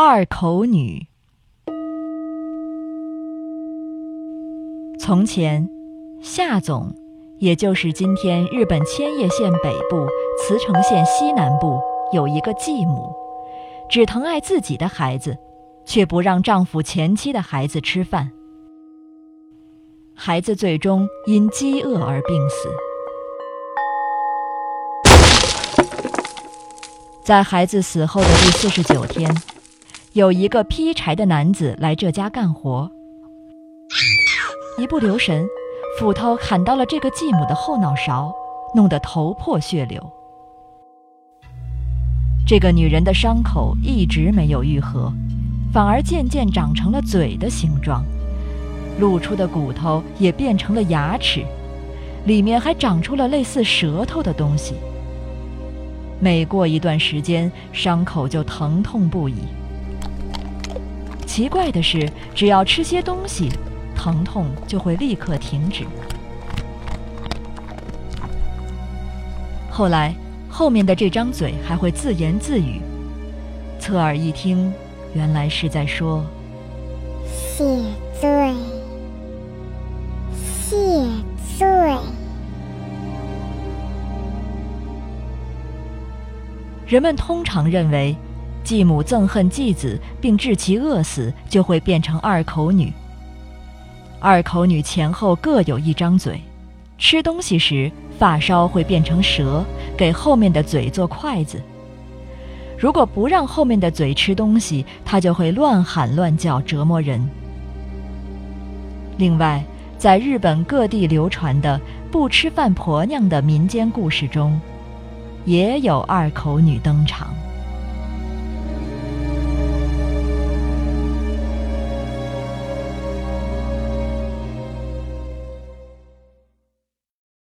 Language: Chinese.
二口女。从前，夏总，也就是今天日本千叶县北部、茨城县西南部，有一个继母，只疼爱自己的孩子，却不让丈夫前妻的孩子吃饭。孩子最终因饥饿而病死。在孩子死后的第四十九天，有一个劈柴的男子来这家干活，一不留神，斧头砍到了这个继母的后脑勺，弄得头破血流。这个女人的伤口一直没有愈合，反而渐渐长成了嘴的形状，露出的骨头也变成了牙齿，里面还长出了类似舌头的东西。每过一段时间，伤口就疼痛不已。奇怪的是，只要吃些东西，疼痛就会立刻停止。后来，后面的这张嘴还会自言自语。侧耳一听，原来是在说“谢罪，谢罪”。人们通常认为，继母憎恨继子并致其饿死，就会变成二口女。二口女前后各有一张嘴，吃东西时发梢会变成蛇，给后面的嘴做筷子。如果不让后面的嘴吃东西，她就会乱喊乱叫，折磨人。另外，在日本各地流传的不吃饭婆娘的民间故事中。也有二口女登场。